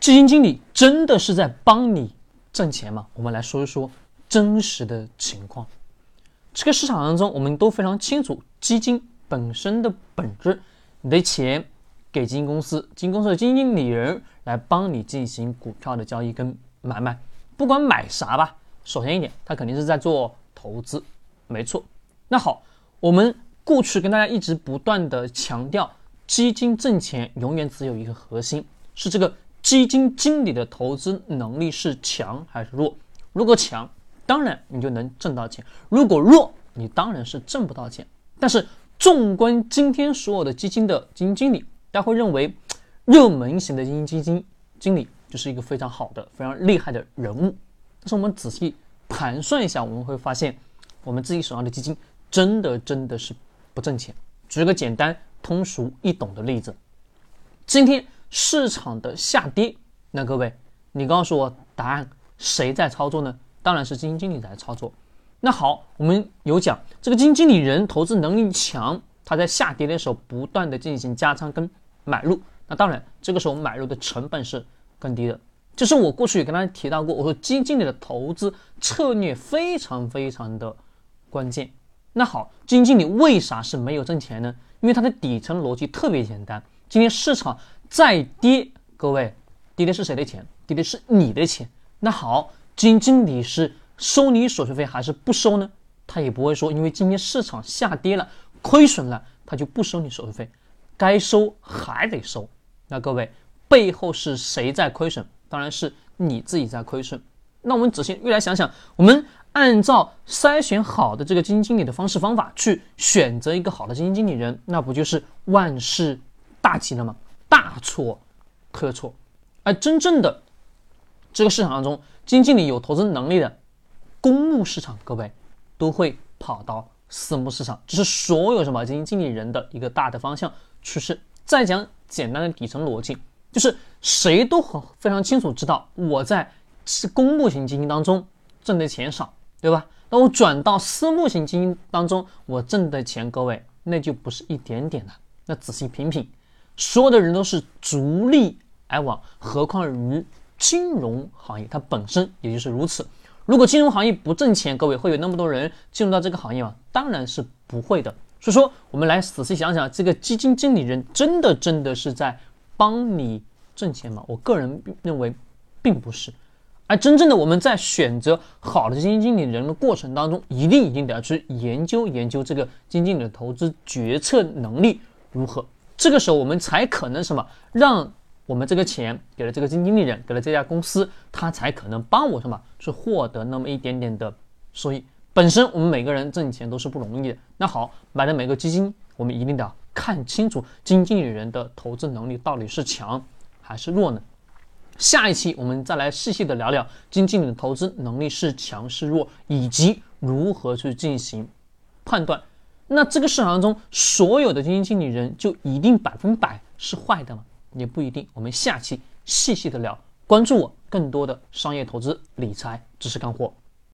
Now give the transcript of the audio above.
基金经理真的是在帮你挣钱。吗？我们来说一说真实的情况。这个市场当中，我们都非常清楚基金本身的本质。你的。钱给基金公司，基金公司的。基金经理人来帮你进行股票的交易跟买卖，不管买啥吧。首先一点，他肯定是在做投资，没错。那好，我们过去跟大家一直不断的强调，基金挣钱永远只有一个核心，是这个。基金经理的投资能力是强还是弱？如果强，当然你就能挣到钱；如果弱，你当然是挣不到钱。但是，纵观今天所有的基金的基金经理，大家会认为，热门型的基金基金经理就是一个非常好的、非常厉害的人物。但是，我们仔细盘算一下，我们会发现，我们自己手上的基金真的真的是不挣钱。举个简单、通俗易懂的例子，今天。市场的下跌，那各位，你告诉我答案，谁在操作呢？当然是基金经理在操作。那好，我们有讲这个基金经理人投资能力强，他在下跌的时候不断的进行加仓跟买入，那当然这个时候买入的成本是更低的。就是我过去也跟大家提到过，我说基金经理的投资策略非常非常的关键。那好，基金经理为啥是没有挣钱呢？因为它的底层逻辑特别简单，今天市场。再跌，各位，跌的是谁的钱？跌的是你的钱。那好，基金经理是收你手续费还是不收呢？他也不会说，因为今天市场下跌了，亏损了，他就不收你手续费，该收还得收。那各位，背后是谁在亏损？当然是你自己在亏损。那我们仔细又来想想，我们按照筛选好的这个基金经理的方式方法去选择一个好的基金经理人，那不就是万事大吉了吗？大错特错，而真正的这个市场当中，基金经理有投资能力的公募市场，各位都会跑到私募市场，这是所有什么基金经理人的一个大的方向趋势。再讲简单的底层逻辑，就是谁都很非常清楚知道，我在是公募型基金当中挣的钱少，对吧？那我转到私募型基金当中，我挣的钱，各位那就不是一点点了。那仔细品品。所有的人都是逐利而往，何况于金融行业，它本身也就是如此。如果金融行业不挣钱，各位会有那么多人进入到这个行业吗？当然是不会的。所以说，我们来仔细想想，这个基金经理人真的真的是在帮你挣钱吗？我个人认为，并不是。而真正的我们在选择好的基金经理人的过程当中，一定一定得要去研究研究这个基金经理的投资决策能力如何。这个时候，我们才可能什么，让我们这个钱给了这个基金经理人，给了这家公司，他才可能帮我什么，去获得那么一点点的收益。本身我们每个人挣钱都是不容易的。那好，买的每个基金，我们一定得看清楚基金经理人的投资能力到底是强还是弱呢？下一期我们再来细细的聊聊基金经理的投资能力是强是弱，以及如何去进行判断。那这个市场中所有的基金经理人就一定百分百是坏的吗？也不一定。我们下期细细的聊，关注我更多的商业投资理财知识干货。